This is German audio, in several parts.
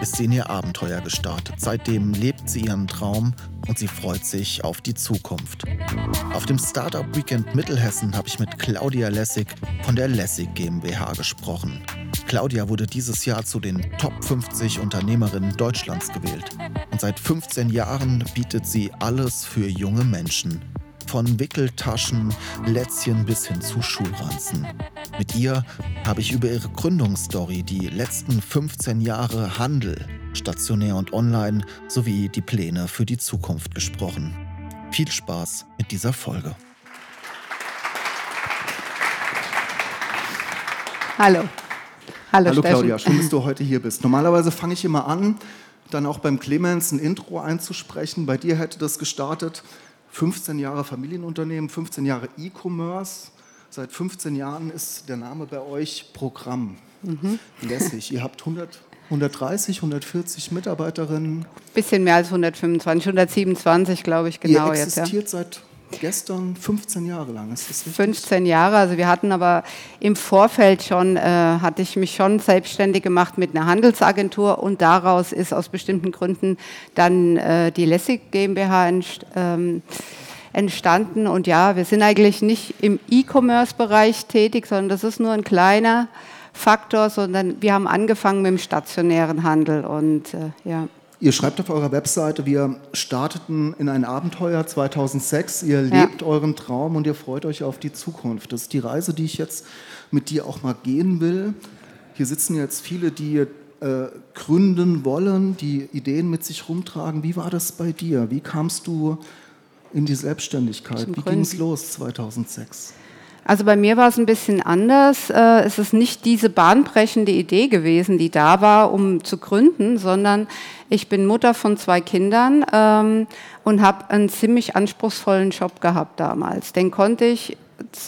ist sie in ihr Abenteuer gestartet. Seitdem lebt sie ihren Traum und sie freut sich auf die Zukunft. Auf dem Startup Weekend Mittelhessen habe ich mit Claudia Lessig von der Lessig GmbH gesprochen. Claudia wurde dieses Jahr zu den Top 50 Unternehmerinnen Deutschlands gewählt. Und seit 15 Jahren bietet sie alles für junge Menschen. Von Wickeltaschen, Lätzchen bis hin zu Schulranzen. Mit ihr habe ich über ihre Gründungsstory, die letzten 15 Jahre Handel, stationär und online, sowie die Pläne für die Zukunft gesprochen. Viel Spaß mit dieser Folge. Hallo. Hallo, Hallo Claudia, schön, dass du heute hier bist. Normalerweise fange ich immer an, dann auch beim Clemens ein Intro einzusprechen. Bei dir hätte das gestartet 15 Jahre Familienunternehmen, 15 Jahre E-Commerce. Seit 15 Jahren ist der Name bei euch Programm. Mhm. Lässig. Ihr habt 100, 130, 140 Mitarbeiterinnen. Bisschen mehr als 125, 127 glaube ich genau Ihr existiert jetzt. Ja. seit gestern 15 Jahre lang, ist das richtig? 15 Jahre, also wir hatten aber im Vorfeld schon, äh, hatte ich mich schon selbstständig gemacht mit einer Handelsagentur und daraus ist aus bestimmten Gründen dann äh, die Lessig GmbH entst ähm, entstanden und ja, wir sind eigentlich nicht im E-Commerce-Bereich tätig, sondern das ist nur ein kleiner Faktor, sondern wir haben angefangen mit dem stationären Handel und äh, ja. Ihr schreibt auf eurer Webseite, wir starteten in ein Abenteuer 2006. Ihr lebt ja. euren Traum und ihr freut euch auf die Zukunft. Das ist die Reise, die ich jetzt mit dir auch mal gehen will. Hier sitzen jetzt viele, die äh, gründen wollen, die Ideen mit sich rumtragen. Wie war das bei dir? Wie kamst du in die Selbstständigkeit? Wie ging es los 2006? Also bei mir war es ein bisschen anders. Äh, es ist nicht diese bahnbrechende Idee gewesen, die da war, um zu gründen, sondern ich bin Mutter von zwei Kindern ähm, und habe einen ziemlich anspruchsvollen Job gehabt damals. Den konnte ich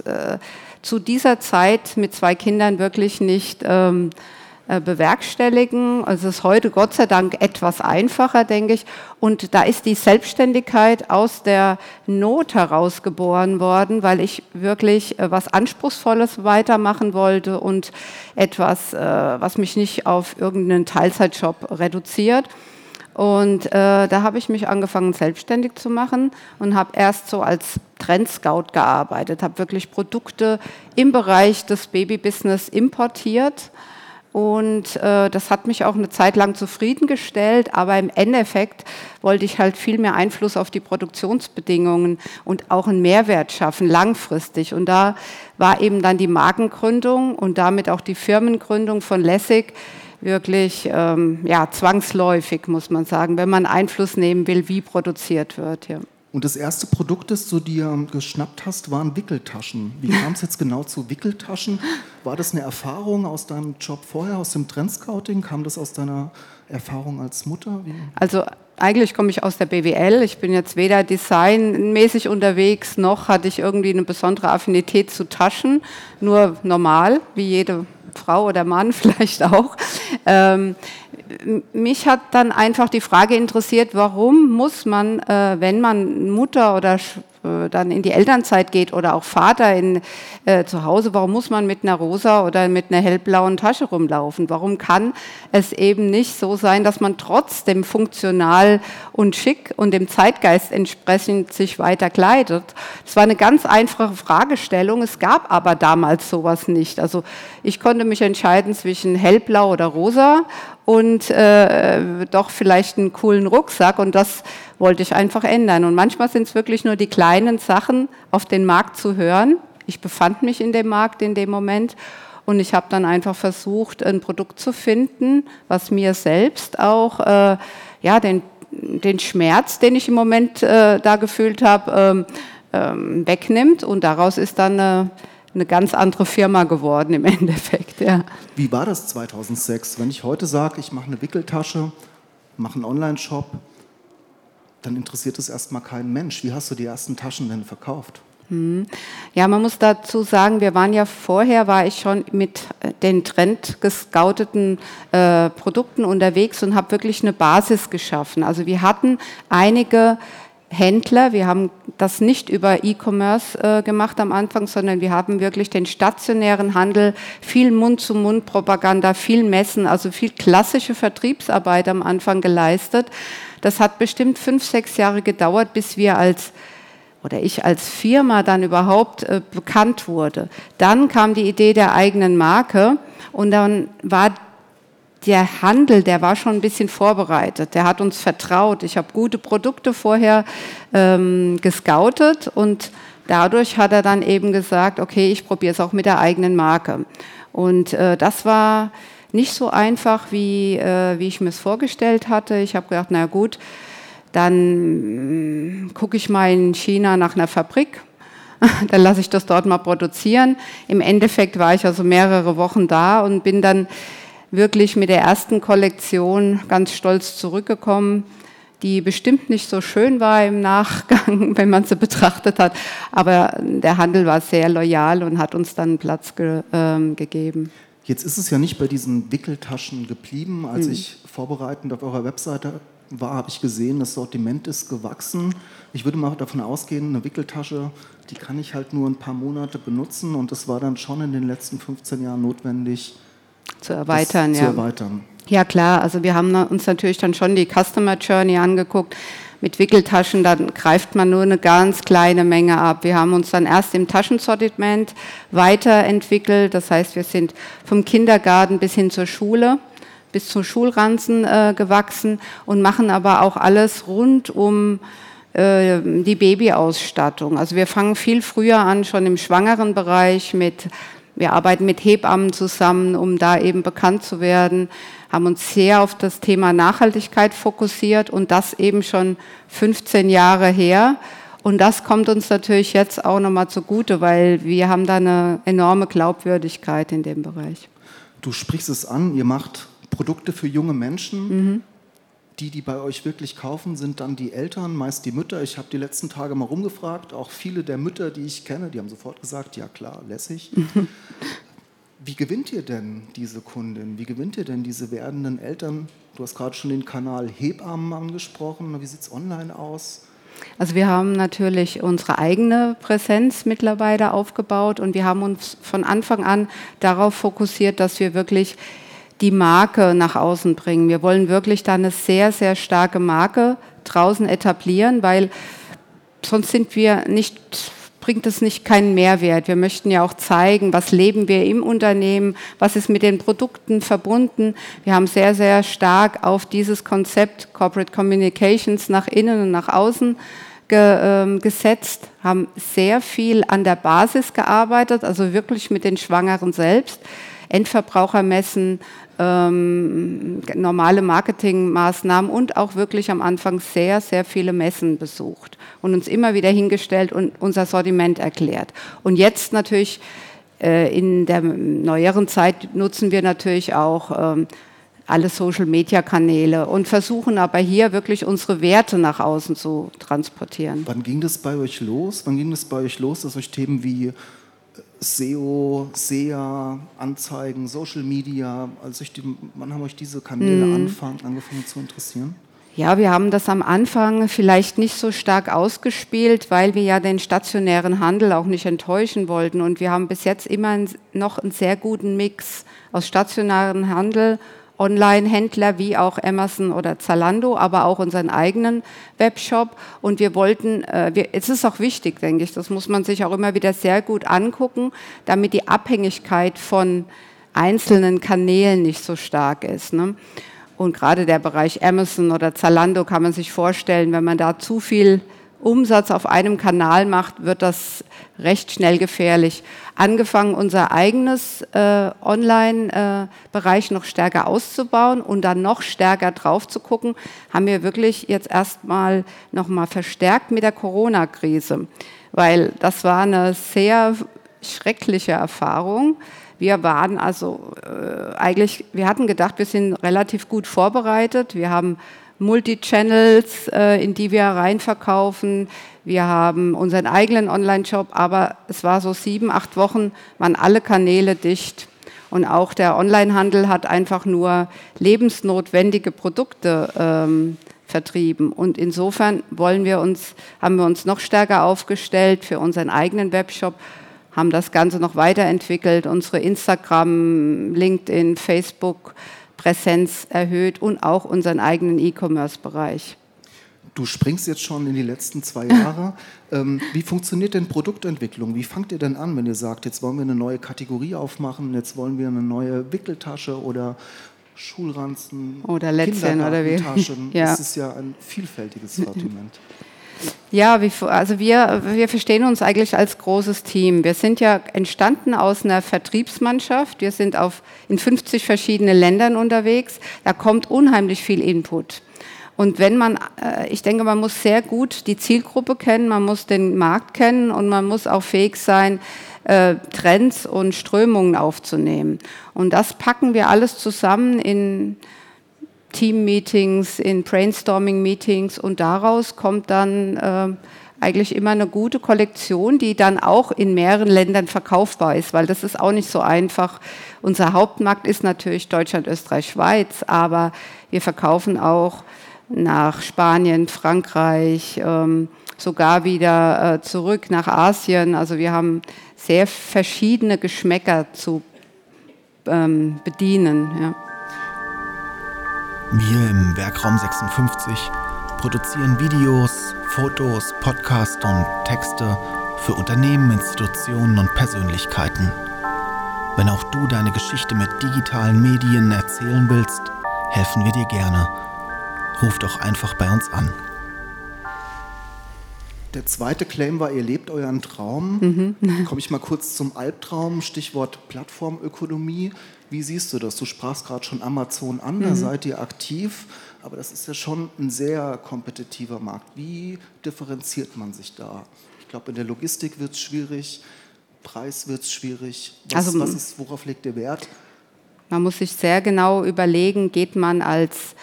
äh, zu dieser Zeit mit zwei Kindern wirklich nicht ähm, äh, bewerkstelligen. Also es ist heute Gott sei Dank etwas einfacher, denke ich. Und da ist die Selbstständigkeit aus der Not heraus geboren worden, weil ich wirklich äh, was Anspruchsvolles weitermachen wollte und etwas, äh, was mich nicht auf irgendeinen Teilzeitjob reduziert. Und äh, da habe ich mich angefangen, selbstständig zu machen und habe erst so als Trendscout gearbeitet, habe wirklich Produkte im Bereich des Babybusiness importiert und äh, das hat mich auch eine Zeit lang zufriedengestellt, aber im Endeffekt wollte ich halt viel mehr Einfluss auf die Produktionsbedingungen und auch einen Mehrwert schaffen, langfristig. Und da war eben dann die Markengründung und damit auch die Firmengründung von Lessig wirklich ähm, ja, zwangsläufig, muss man sagen, wenn man Einfluss nehmen will, wie produziert wird. Ja. Und das erste Produkt, das du dir geschnappt hast, waren Wickeltaschen. Wie kam es jetzt genau zu Wickeltaschen? War das eine Erfahrung aus deinem Job vorher, aus dem Trendscouting? Kam das aus deiner Erfahrung als Mutter? Wie? Also eigentlich komme ich aus der BWL. Ich bin jetzt weder designmäßig unterwegs, noch hatte ich irgendwie eine besondere Affinität zu Taschen. Nur normal, wie jede Frau oder Mann vielleicht auch. Ähm, mich hat dann einfach die Frage interessiert, warum muss man, äh, wenn man Mutter oder dann in die Elternzeit geht oder auch Vater in, äh, zu Hause, warum muss man mit einer rosa oder mit einer hellblauen Tasche rumlaufen? Warum kann es eben nicht so sein, dass man trotzdem funktional und schick und dem Zeitgeist entsprechend sich weiter kleidet? Das war eine ganz einfache Fragestellung. Es gab aber damals sowas nicht. Also ich konnte mich entscheiden zwischen hellblau oder rosa und äh, doch vielleicht einen coolen Rucksack und das wollte ich einfach ändern. Und manchmal sind es wirklich nur die kleinen Sachen auf den Markt zu hören. Ich befand mich in dem Markt in dem Moment und ich habe dann einfach versucht, ein Produkt zu finden, was mir selbst auch äh, ja, den, den Schmerz, den ich im Moment äh, da gefühlt habe, ähm, ähm, wegnimmt und daraus ist dann eine eine ganz andere Firma geworden im Endeffekt. Ja. Wie war das 2006? Wenn ich heute sage, ich mache eine Wickeltasche, mache einen Online-Shop, dann interessiert es erstmal keinen Mensch. Wie hast du die ersten Taschen denn verkauft? Hm. Ja, man muss dazu sagen, wir waren ja vorher, war ich schon mit den Trend gescouteten äh, Produkten unterwegs und habe wirklich eine Basis geschaffen. Also wir hatten einige Händler. Wir haben das nicht über E-Commerce äh, gemacht am Anfang, sondern wir haben wirklich den stationären Handel, viel Mund-zu-Mund-Propaganda, viel Messen, also viel klassische Vertriebsarbeit am Anfang geleistet. Das hat bestimmt fünf, sechs Jahre gedauert, bis wir als oder ich als Firma dann überhaupt äh, bekannt wurde. Dann kam die Idee der eigenen Marke und dann war der Handel, der war schon ein bisschen vorbereitet. Der hat uns vertraut. Ich habe gute Produkte vorher ähm, gescoutet und dadurch hat er dann eben gesagt, okay, ich probiere es auch mit der eigenen Marke. Und äh, das war nicht so einfach, wie, äh, wie ich mir es vorgestellt hatte. Ich habe gedacht, na gut, dann mm, gucke ich mal in China nach einer Fabrik. dann lasse ich das dort mal produzieren. Im Endeffekt war ich also mehrere Wochen da und bin dann wirklich mit der ersten Kollektion ganz stolz zurückgekommen, die bestimmt nicht so schön war im Nachgang, wenn man sie betrachtet hat. Aber der Handel war sehr loyal und hat uns dann Platz ge ähm, gegeben. Jetzt ist es ja nicht bei diesen Wickeltaschen geblieben. Als mhm. ich vorbereitend auf eurer Webseite war, habe ich gesehen, das Sortiment ist gewachsen. Ich würde mal davon ausgehen, eine Wickeltasche, die kann ich halt nur ein paar Monate benutzen und das war dann schon in den letzten 15 Jahren notwendig, zu erweitern. ja. Zu erweitern. Ja klar, also wir haben uns natürlich dann schon die Customer Journey angeguckt. Mit Wickeltaschen, dann greift man nur eine ganz kleine Menge ab. Wir haben uns dann erst im Taschensortiment weiterentwickelt. Das heißt, wir sind vom Kindergarten bis hin zur Schule, bis zum Schulranzen äh, gewachsen und machen aber auch alles rund um äh, die Babyausstattung. Also wir fangen viel früher an, schon im schwangeren Bereich mit wir arbeiten mit Hebammen zusammen, um da eben bekannt zu werden, haben uns sehr auf das Thema Nachhaltigkeit fokussiert und das eben schon 15 Jahre her. Und das kommt uns natürlich jetzt auch nochmal zugute, weil wir haben da eine enorme Glaubwürdigkeit in dem Bereich. Du sprichst es an, ihr macht Produkte für junge Menschen. Mhm die, die bei euch wirklich kaufen, sind dann die Eltern, meist die Mütter. Ich habe die letzten Tage mal rumgefragt, auch viele der Mütter, die ich kenne, die haben sofort gesagt, ja klar, lässig. Wie gewinnt ihr denn diese Kundin? Wie gewinnt ihr denn diese werdenden Eltern? Du hast gerade schon den Kanal Hebammen angesprochen. Wie sieht es online aus? Also wir haben natürlich unsere eigene Präsenz mittlerweile aufgebaut und wir haben uns von Anfang an darauf fokussiert, dass wir wirklich die Marke nach außen bringen. Wir wollen wirklich da eine sehr, sehr starke Marke draußen etablieren, weil sonst sind wir nicht bringt es nicht keinen Mehrwert. Wir möchten ja auch zeigen, was leben wir im Unternehmen, was ist mit den Produkten verbunden. Wir haben sehr, sehr stark auf dieses Konzept Corporate Communications nach innen und nach außen ge, äh, gesetzt, haben sehr viel an der Basis gearbeitet, also wirklich mit den Schwangeren selbst. Endverbrauchermessen, ähm, normale Marketingmaßnahmen und auch wirklich am Anfang sehr, sehr viele Messen besucht und uns immer wieder hingestellt und unser Sortiment erklärt. Und jetzt natürlich äh, in der neueren Zeit nutzen wir natürlich auch ähm, alle Social-Media-Kanäle und versuchen aber hier wirklich unsere Werte nach außen zu transportieren. Wann ging das bei euch los? Wann ging das bei euch los, dass euch Themen wie SEO, SEA, Anzeigen, Social Media, also die, wann haben euch diese Kanäle mhm. anfang, angefangen zu interessieren? Ja, wir haben das am Anfang vielleicht nicht so stark ausgespielt, weil wir ja den stationären Handel auch nicht enttäuschen wollten. Und wir haben bis jetzt immer noch einen sehr guten Mix aus stationären Handel Online-Händler wie auch Amazon oder Zalando, aber auch unseren eigenen Webshop. Und wir wollten, äh, wir, es ist auch wichtig, denke ich, das muss man sich auch immer wieder sehr gut angucken, damit die Abhängigkeit von einzelnen Kanälen nicht so stark ist. Ne? Und gerade der Bereich Amazon oder Zalando kann man sich vorstellen, wenn man da zu viel Umsatz auf einem Kanal macht, wird das recht schnell gefährlich. Angefangen, unser eigenes äh, Online-Bereich noch stärker auszubauen und dann noch stärker drauf zu gucken, haben wir wirklich jetzt erstmal nochmal verstärkt mit der Corona-Krise, weil das war eine sehr schreckliche Erfahrung. Wir waren also äh, eigentlich, wir hatten gedacht, wir sind relativ gut vorbereitet. Wir haben Multi-Channels, äh, in die wir reinverkaufen. Wir haben unseren eigenen Online-Shop, aber es war so sieben, acht Wochen, waren alle Kanäle dicht. Und auch der Onlinehandel hat einfach nur lebensnotwendige Produkte ähm, vertrieben. Und insofern wollen wir uns, haben wir uns noch stärker aufgestellt für unseren eigenen Webshop, haben das Ganze noch weiterentwickelt, unsere Instagram, LinkedIn, Facebook Präsenz erhöht und auch unseren eigenen E-Commerce-Bereich. Du springst jetzt schon in die letzten zwei Jahre. Ähm, wie funktioniert denn Produktentwicklung? Wie fangt ihr denn an, wenn ihr sagt, jetzt wollen wir eine neue Kategorie aufmachen, jetzt wollen wir eine neue Wickeltasche oder Schulranzen oder Lätzchen oder wie? ja. Das ist ja ein vielfältiges Sortiment. Ja, also wir, wir verstehen uns eigentlich als großes Team. Wir sind ja entstanden aus einer Vertriebsmannschaft. Wir sind auf, in 50 verschiedene Ländern unterwegs. Da kommt unheimlich viel Input. Und wenn man, äh, ich denke, man muss sehr gut die Zielgruppe kennen, man muss den Markt kennen und man muss auch fähig sein, äh, Trends und Strömungen aufzunehmen. Und das packen wir alles zusammen in Team-Meetings, in Brainstorming-Meetings und daraus kommt dann äh, eigentlich immer eine gute Kollektion, die dann auch in mehreren Ländern verkaufbar ist, weil das ist auch nicht so einfach. Unser Hauptmarkt ist natürlich Deutschland, Österreich, Schweiz, aber wir verkaufen auch nach Spanien, Frankreich, ähm, sogar wieder äh, zurück nach Asien. Also wir haben sehr verschiedene Geschmäcker zu ähm, bedienen. Ja. Wir im Werkraum 56 produzieren Videos, Fotos, Podcasts und Texte für Unternehmen, Institutionen und Persönlichkeiten. Wenn auch du deine Geschichte mit digitalen Medien erzählen willst, helfen wir dir gerne Ruf doch einfach bei uns an. Der zweite Claim war, ihr lebt euren Traum. Mhm. Komme ich mal kurz zum Albtraum, Stichwort Plattformökonomie. Wie siehst du das? Du sprachst gerade schon Amazon an, da mhm. seid ihr aktiv, aber das ist ja schon ein sehr kompetitiver Markt. Wie differenziert man sich da? Ich glaube, in der Logistik wird es schwierig, Preis wird es schwierig. Was, also, was ist, worauf legt ihr Wert? Man muss sich sehr genau überlegen, geht man als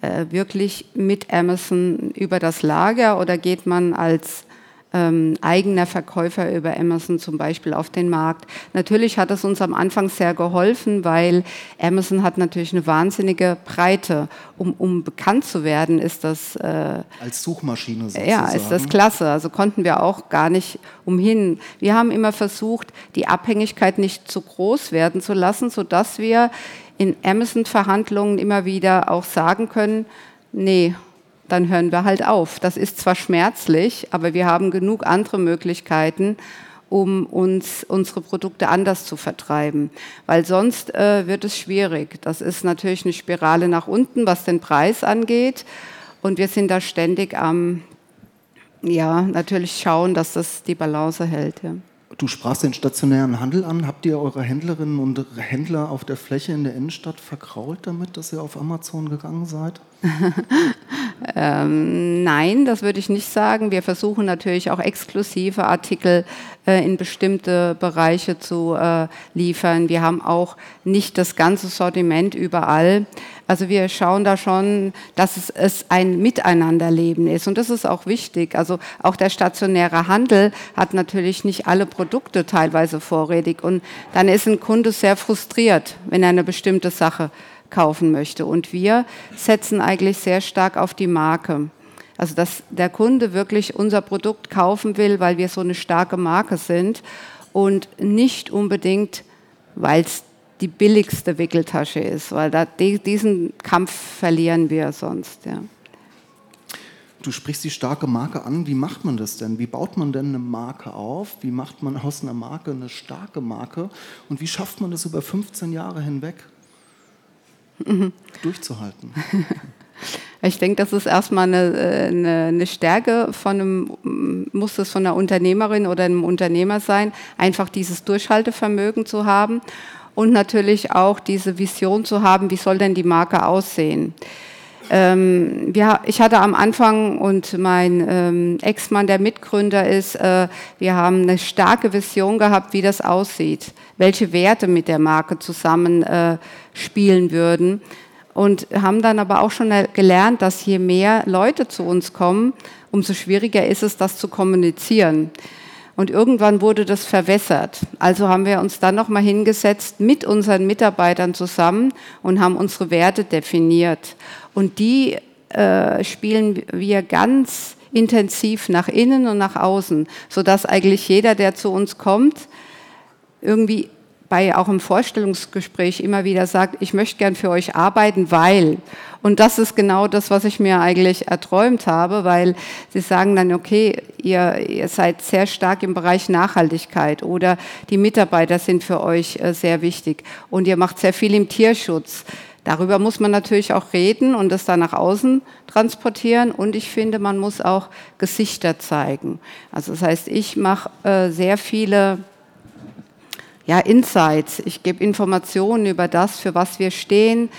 wirklich mit Amazon über das Lager oder geht man als ähm, eigener Verkäufer über Amazon zum Beispiel auf den Markt. Natürlich hat es uns am Anfang sehr geholfen, weil Amazon hat natürlich eine wahnsinnige Breite. Um, um bekannt zu werden, ist das... Äh, Als Suchmaschine sozusagen. Ja, ist das klasse. Also konnten wir auch gar nicht umhin. Wir haben immer versucht, die Abhängigkeit nicht zu groß werden zu lassen, sodass wir in Amazon-Verhandlungen immer wieder auch sagen können, nee, dann hören wir halt auf. Das ist zwar schmerzlich, aber wir haben genug andere Möglichkeiten, um uns unsere Produkte anders zu vertreiben. Weil sonst äh, wird es schwierig. Das ist natürlich eine Spirale nach unten, was den Preis angeht. Und wir sind da ständig am, ja, natürlich schauen, dass das die Balance hält. Ja. Du sprachst den stationären Handel an. Habt ihr eure Händlerinnen und Händler auf der Fläche in der Innenstadt verkrault damit, dass ihr auf Amazon gegangen seid? ähm, nein, das würde ich nicht sagen. Wir versuchen natürlich auch exklusive Artikel äh, in bestimmte Bereiche zu äh, liefern. Wir haben auch nicht das ganze Sortiment überall. Also wir schauen da schon, dass es, es ein Miteinanderleben ist. Und das ist auch wichtig. Also auch der stationäre Handel hat natürlich nicht alle Produkte teilweise vorrätig. Und dann ist ein Kunde sehr frustriert, wenn er eine bestimmte Sache kaufen möchte. Und wir setzen eigentlich sehr stark auf die Marke. Also dass der Kunde wirklich unser Produkt kaufen will, weil wir so eine starke Marke sind und nicht unbedingt, weil es die billigste Wickeltasche ist, weil da, diesen Kampf verlieren wir sonst. Ja. Du sprichst die starke Marke an. Wie macht man das denn? Wie baut man denn eine Marke auf? Wie macht man aus einer Marke eine starke Marke? Und wie schafft man das über 15 Jahre hinweg? Durchzuhalten? Ich denke, das ist erstmal eine, äh, eine, eine, Stärke von einem, muss es von einer Unternehmerin oder einem Unternehmer sein, einfach dieses Durchhaltevermögen zu haben und natürlich auch diese Vision zu haben, wie soll denn die Marke aussehen. Ähm, wir, ich hatte am Anfang und mein ähm, Ex-Mann, der Mitgründer ist, äh, wir haben eine starke Vision gehabt, wie das aussieht, welche Werte mit der Marke zusammen äh, spielen würden. und haben dann aber auch schon gelernt, dass je mehr Leute zu uns kommen, umso schwieriger ist es, das zu kommunizieren. Und irgendwann wurde das verwässert. Also haben wir uns dann nochmal hingesetzt mit unseren Mitarbeitern zusammen und haben unsere Werte definiert. Und die äh, spielen wir ganz intensiv nach innen und nach außen, sodass eigentlich jeder, der zu uns kommt, irgendwie bei auch im Vorstellungsgespräch immer wieder sagt, ich möchte gern für euch arbeiten, weil. Und das ist genau das, was ich mir eigentlich erträumt habe, weil sie sagen dann, okay, ihr, ihr seid sehr stark im Bereich Nachhaltigkeit oder die Mitarbeiter sind für euch äh, sehr wichtig und ihr macht sehr viel im Tierschutz. Darüber muss man natürlich auch reden und das dann nach außen transportieren. Und ich finde, man muss auch Gesichter zeigen. Also das heißt, ich mache äh, sehr viele ja, Insights. Ich gebe Informationen über das, für was wir stehen,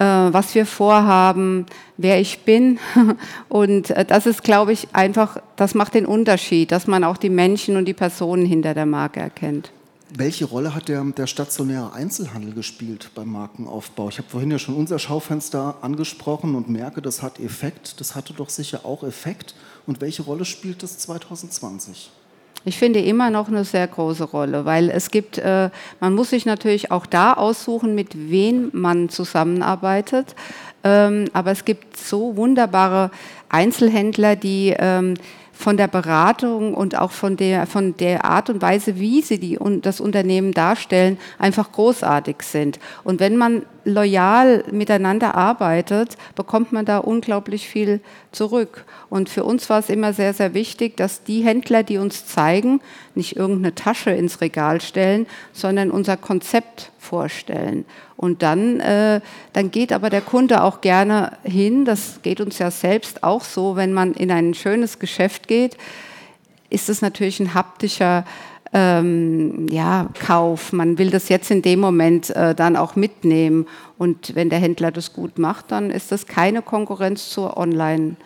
äh, was wir vorhaben, wer ich bin. Und äh, das ist, glaube ich, einfach, das macht den Unterschied, dass man auch die Menschen und die Personen hinter der Marke erkennt. Welche Rolle hat der, der stationäre Einzelhandel gespielt beim Markenaufbau? Ich habe vorhin ja schon unser Schaufenster angesprochen und merke, das hat Effekt. Das hatte doch sicher auch Effekt. Und welche Rolle spielt das 2020? Ich finde immer noch eine sehr große Rolle, weil es gibt, äh, man muss sich natürlich auch da aussuchen, mit wem man zusammenarbeitet. Ähm, aber es gibt so wunderbare Einzelhändler, die ähm, von der Beratung und auch von der, von der Art und Weise, wie sie die, das Unternehmen darstellen, einfach großartig sind. Und wenn man loyal miteinander arbeitet, bekommt man da unglaublich viel zurück. Und für uns war es immer sehr, sehr wichtig, dass die Händler, die uns zeigen, nicht irgendeine Tasche ins Regal stellen, sondern unser Konzept vorstellen. Und dann, äh, dann geht aber der Kunde auch gerne hin, das geht uns ja selbst auch so, wenn man in ein schönes Geschäft geht, ist es natürlich ein haptischer ähm, ja, Kauf. Man will das jetzt in dem Moment äh, dann auch mitnehmen. Und wenn der Händler das gut macht, dann ist das keine Konkurrenz zur Online-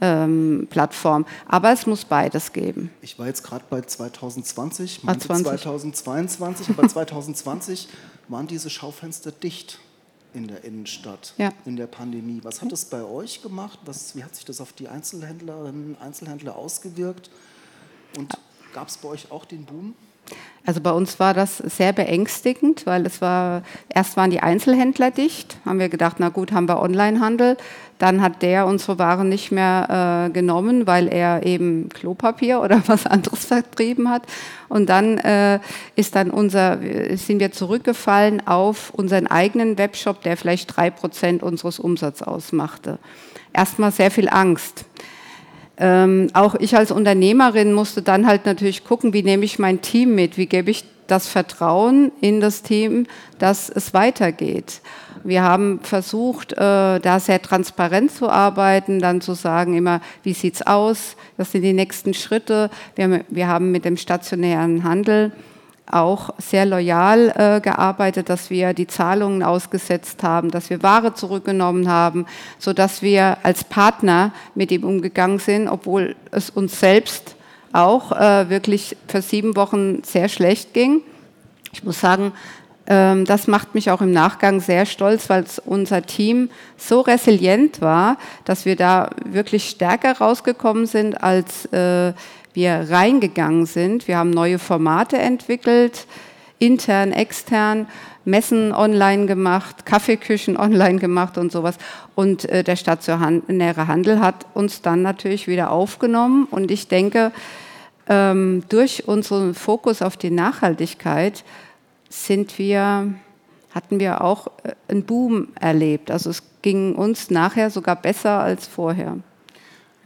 ähm, Plattform. Aber es muss beides geben. Ich war jetzt gerade bei 2020, ah, meinte 2022, aber 2020 waren diese Schaufenster dicht in der Innenstadt ja. in der Pandemie. Was hat das bei euch gemacht? Was, wie hat sich das auf die Einzelhändlerinnen und Einzelhändler ausgewirkt? Und Gab es bei euch auch den Boom? Also bei uns war das sehr beängstigend, weil es war, erst waren die Einzelhändler dicht, haben wir gedacht, na gut, haben wir Onlinehandel. Dann hat der unsere Waren nicht mehr äh, genommen, weil er eben Klopapier oder was anderes vertrieben hat. Und dann äh, ist dann unser, sind wir zurückgefallen auf unseren eigenen Webshop, der vielleicht drei Prozent unseres Umsatzes ausmachte. Erstmal sehr viel Angst ähm, auch ich als Unternehmerin musste dann halt natürlich gucken, wie nehme ich mein Team mit, wie gebe ich das Vertrauen in das Team, dass es weitergeht. Wir haben versucht, äh, da sehr transparent zu arbeiten, dann zu sagen immer, wie sieht's aus, das sind die nächsten Schritte. Wir, wir haben mit dem stationären Handel auch sehr loyal äh, gearbeitet, dass wir die Zahlungen ausgesetzt haben, dass wir Ware zurückgenommen haben, so dass wir als Partner mit ihm umgegangen sind, obwohl es uns selbst auch äh, wirklich für sieben Wochen sehr schlecht ging. Ich muss sagen, ähm, das macht mich auch im Nachgang sehr stolz, weil unser Team so resilient war, dass wir da wirklich stärker rausgekommen sind als äh, wir reingegangen sind. Wir haben neue Formate entwickelt, intern, extern, Messen online gemacht, Kaffeeküchen online gemacht und sowas. Und äh, der stationäre Handel hat uns dann natürlich wieder aufgenommen. Und ich denke, ähm, durch unseren Fokus auf die Nachhaltigkeit sind wir, hatten wir auch äh, einen Boom erlebt. Also es ging uns nachher sogar besser als vorher.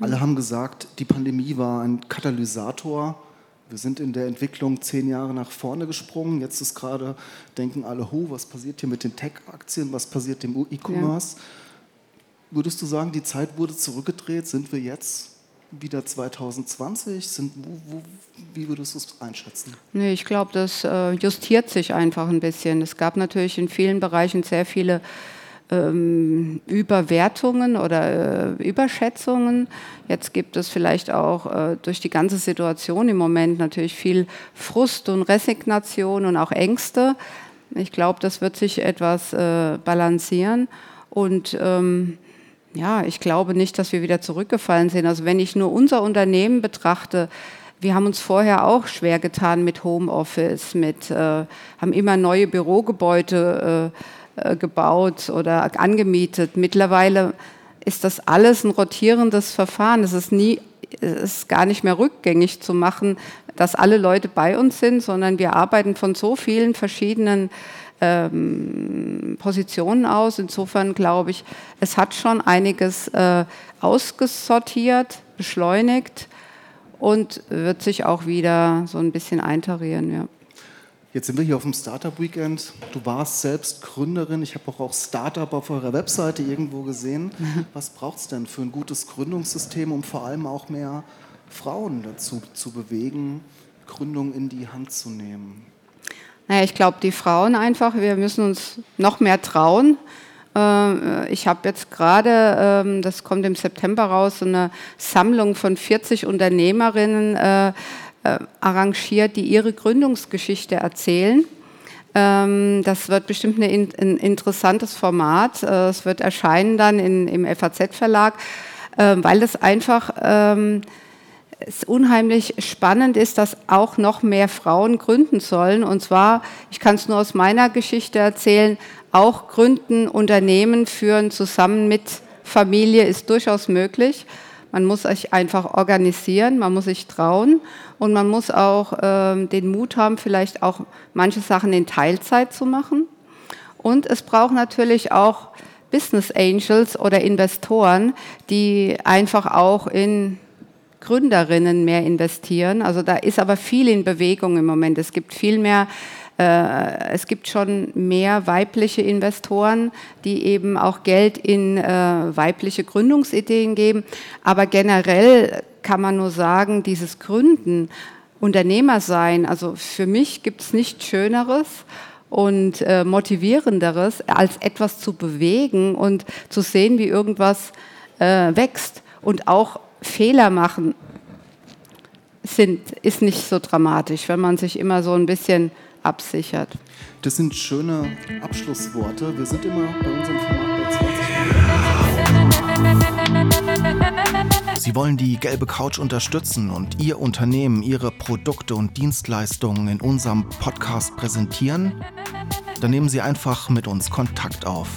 Alle haben gesagt, die Pandemie war ein Katalysator. Wir sind in der Entwicklung zehn Jahre nach vorne gesprungen. Jetzt ist gerade, denken alle, ho, was passiert hier mit den Tech-Aktien, was passiert im E-Commerce? Ja. Würdest du sagen, die Zeit wurde zurückgedreht? Sind wir jetzt wieder 2020? Sind, wo, wo, wie würdest du es einschätzen? Nee, ich glaube, das äh, justiert sich einfach ein bisschen. Es gab natürlich in vielen Bereichen sehr viele ähm, Überwertungen oder äh, Überschätzungen. Jetzt gibt es vielleicht auch äh, durch die ganze Situation im Moment natürlich viel Frust und Resignation und auch Ängste. Ich glaube, das wird sich etwas äh, balancieren. Und ähm, ja, ich glaube nicht, dass wir wieder zurückgefallen sind. Also wenn ich nur unser Unternehmen betrachte, wir haben uns vorher auch schwer getan mit Homeoffice, mit, äh, haben immer neue Bürogebäude äh, äh, gebaut oder angemietet. Mittlerweile ist das alles ein rotierendes Verfahren. Es ist nie, ist gar nicht mehr rückgängig zu machen, dass alle Leute bei uns sind, sondern wir arbeiten von so vielen verschiedenen ähm, Positionen aus. Insofern glaube ich, es hat schon einiges äh, ausgesortiert, beschleunigt und wird sich auch wieder so ein bisschen eintarieren. Ja. Jetzt sind wir hier auf dem Startup Weekend. Du warst selbst Gründerin. Ich habe auch, auch Startup auf eurer Webseite irgendwo gesehen. Was braucht es denn für ein gutes Gründungssystem, um vor allem auch mehr Frauen dazu zu bewegen, Gründung in die Hand zu nehmen? Naja, ich glaube, die Frauen einfach, wir müssen uns noch mehr trauen. Äh, ich habe jetzt gerade, ähm, das kommt im September raus, so eine Sammlung von 40 Unternehmerinnen äh, arrangiert, die ihre Gründungsgeschichte erzählen. Ähm, das wird bestimmt ein interessantes Format. Äh, es wird erscheinen dann im FAZ-Verlag, äh, weil es einfach ähm, es unheimlich spannend ist, dass auch noch mehr Frauen gründen sollen. Und zwar, ich kann es nur aus meiner Geschichte erzählen, auch gründen, Unternehmen führen zusammen mit Familie ist durchaus möglich. Man muss sich einfach organisieren, man muss sich trauen und man muss auch äh, den Mut haben, vielleicht auch manche Sachen in Teilzeit zu machen. Und es braucht natürlich auch Business Angels oder Investoren, die einfach auch in Gründerinnen mehr investieren. Also da ist aber viel in Bewegung im Moment. Es gibt viel mehr äh, es gibt schon mehr weibliche Investoren, die eben auch Geld in äh, weibliche Gründungsideen geben. Aber generell kann man nur sagen, dieses Gründen, Unternehmer sein, also für mich gibt es nichts Schöneres und äh, motivierenderes, als etwas zu bewegen und zu sehen, wie irgendwas äh, wächst und auch Fehler machen sind, ist nicht so dramatisch, wenn man sich immer so ein bisschen absichert. Das sind schöne Abschlussworte. Wir sind immer bei unserem Format bei 20 Sie wollen die gelbe Couch unterstützen und Ihr Unternehmen, Ihre Produkte und Dienstleistungen in unserem Podcast präsentieren? Dann nehmen Sie einfach mit uns Kontakt auf.